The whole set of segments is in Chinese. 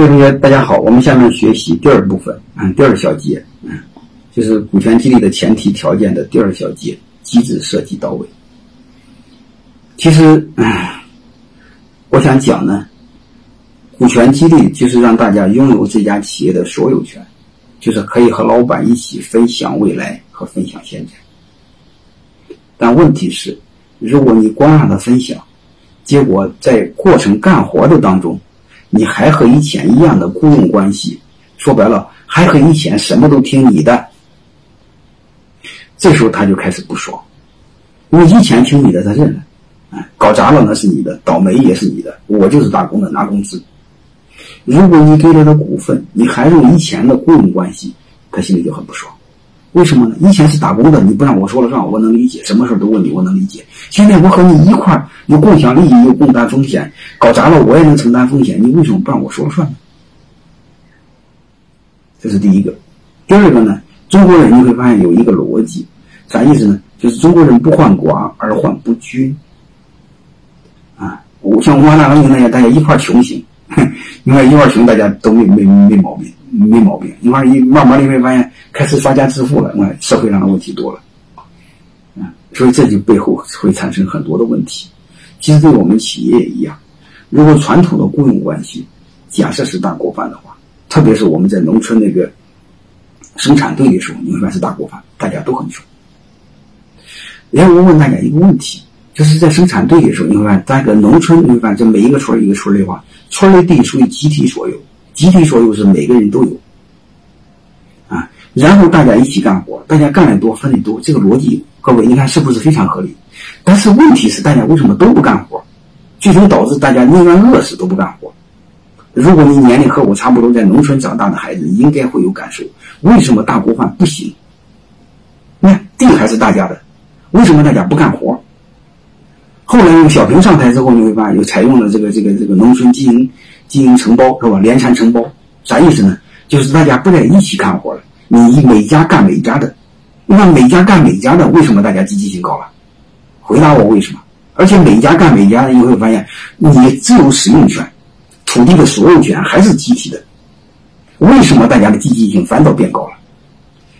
各位同学，大家好，我们下面学习第二部分，嗯，第二小节，嗯，就是股权激励的前提条件的第二小节，机制设计到位。其实，我想讲呢，股权激励就是让大家拥有这家企业的所有权，就是可以和老板一起分享未来和分享现在。但问题是，如果你光让他分享，结果在过程干活的当中，你还和以前一样的雇佣关系，说白了，还和以前什么都听你的。这时候他就开始不爽，因为以前听你的他认了，哎，搞砸了那是你的，倒霉也是你的，我就是打工的拿工资。如果你给了他股份，你还用以前的雇佣关系，他心里就很不爽。为什么呢？以前是打工的，你不让我说了算，我能理解，什么事都问你，我能理解。现在我和你一块儿有共享利益，有共担风险，搞砸了我也能承担风险，你为什么不让我说了算呢？这是第一个。第二个呢，中国人你会发现有一个逻辑，啥意思呢？就是中国人不患寡而患不均。啊，我像我那个那样，大家一块穷行，因为一块穷，大家都没没没毛病。没毛病，你看一慢慢你会发现开始发家致富了，那社会上的问题多了，嗯，所以这就背后会产生很多的问题。其实对我们企业也一样，如果传统的雇佣关系，假设是大锅饭的话，特别是我们在农村那个生产队的时候，你会发现是大锅饭，大家都很穷。然后我问大家一个问题，就是在生产队的时候，你会发现在个农村，你会发现这每一个村一个村的话，村的地属于集体所有。集体所有是每个人都有，啊，然后大家一起干活，大家干的多分的多，这个逻辑各位你看是不是非常合理？但是问题是大家为什么都不干活？最终导致大家宁愿饿死都不干活。如果你年龄和我差不多在农村长大的孩子，应该会有感受。为什么大锅饭不行？你看地还是大家的，为什么大家不干活？后来用小平上台之后，你会发现又采用了这个这个这个农村经营。经营承包是吧？联产承包啥意思呢？就是大家不在一起干活了，你每家干每家的。那每家干每家的，为什么大家积极性高了？回答我为什么？而且每家干每家的，你会发现你自由使用权、土地的所有权还是集体的。为什么大家的积极性反倒变高了？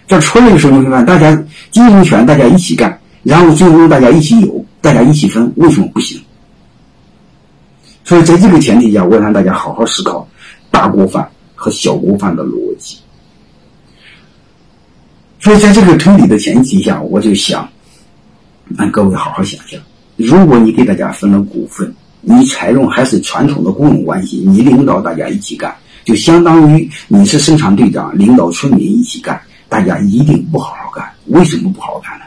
这村里的时候，你会发现大家经营权大家一起干，然后最终大家一起有，大家一起分，为什么不行？所以，在这个前提下，我让大家好好思考大锅饭和小锅饭的逻辑。所以，在这个推理的前提下，我就想让各位好好想想：如果你给大家分了股份，你采用还是传统的雇佣关系，你领导大家一起干，就相当于你是生产队长，领导村民一起干，大家一定不好好干。为什么不好好干？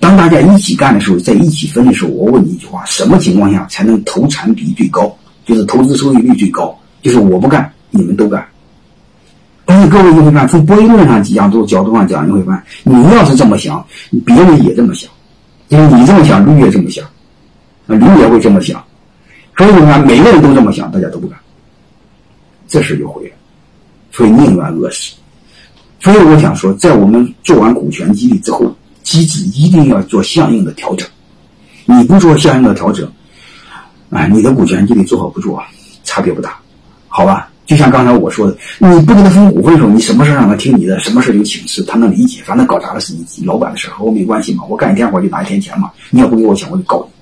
当大家一起干的时候，在一起分的时候，我问你一句话：什么情况下才能投产比最高？就是投资收益率最高。就是我不干，你们都干。但是各位你会发现，从博弈论上角度角度上讲，你会发现，你要是这么想，别人也这么想。因为你这么想，驴也这么想，啊，驴也会这么想。所以你看，每个人都这么想，大家都不干，这事就毁了。所以宁愿饿死。所以我想说，在我们做完股权激励之后。机制一定要做相应的调整，你不做相应的调整，啊，你的股权就得做好不做，差别不大，好吧？就像刚才我说的，你不跟他分股份的时候，你什么事让他听你的，什么事就请示，他能理解。反正搞砸了是你老板的事和我没关系嘛，我干一天活就拿一天钱嘛，你要不给我钱，我就告你。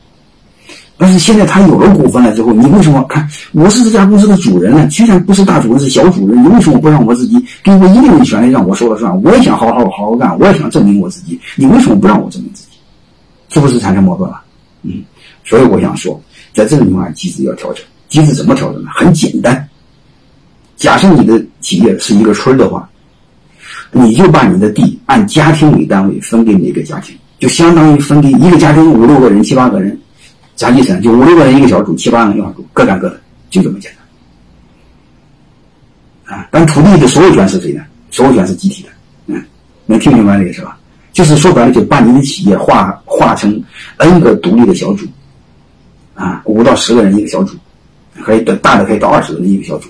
但是现在他有了股份了之后，你为什么看我是这家公司的主人呢？居然不是大主人，是小主人，你为什么不让我自己给我一定的权利让我说了算？我也想好好好好干，我也想证明我自己，你为什么不让我证明自己？是不是产生矛盾了？嗯，所以我想说，在这种情况下，机制要调整。机制怎么调整呢？很简单，假设你的企业是一个村的话，你就把你的地按家庭为单位分给每个家庭，就相当于分给一个家庭五六个人、七八个人。啥意思呢？就五六个人一个小组，七八个人一块组，各干各的，就这么简单。啊，但土地的所有权是谁的？所有权是集体的。嗯，能听明白这个是吧？就是说白了，就把你的企业划划成 n 个独立的小组，啊，五到十个人一个小组，可以大的可以到二十个人一个小组。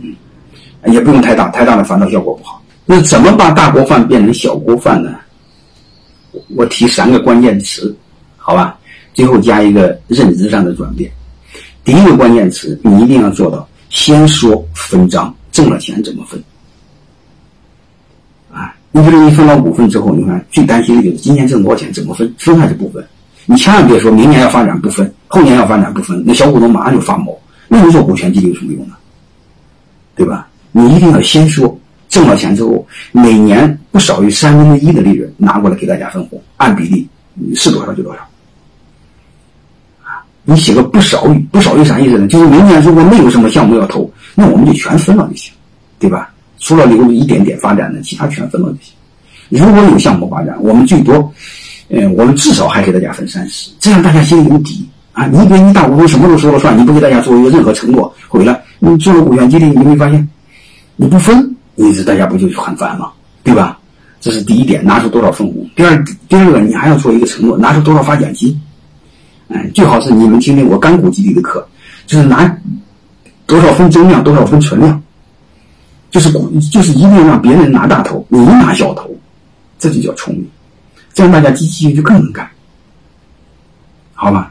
嗯，也不用太大，太大了反倒效果不好。那怎么把大锅饭变成小锅饭呢？我提三个关键词，好吧？最后加一个认知上的转变。第一个关键词，你一定要做到先说分账，挣了钱怎么分。啊，你比如你分了股份之后，你看最担心的就是今年挣多少钱怎么分，分还是不分？你千万别说明年要发展不分，后年要发展不分，那小股东马上就发毛。那你做股权激励有什么用呢？对吧？你一定要先说挣了钱之后，每年不少于三分之一的利润拿过来给大家分红，按比例是多少就多少。你写个不少于不少于啥意思呢？就是明年如果没有什么项目要投，那我们就全分了就行，对吧？除了留一点点发展的，其他全分了就行。如果有项目发展，我们最多，嗯，我们至少还给大家分三十，这样大家心里有底啊。你别你大股东什么都说了算，你不给大家做一个任何承诺，回来你做了股权激励，你会发现你不分，你这大家不就很烦吗？对吧？这是第一点，拿出多少分红。第二，第二个你还要做一个承诺，拿出多少发奖金。哎，最好是你们听听我干股激励的课，就是拿多少分增量，多少分存量，就是股，就是一定让别人拿大头，你拿小头，这就叫聪明，这样大家积极性就更能干，好吧？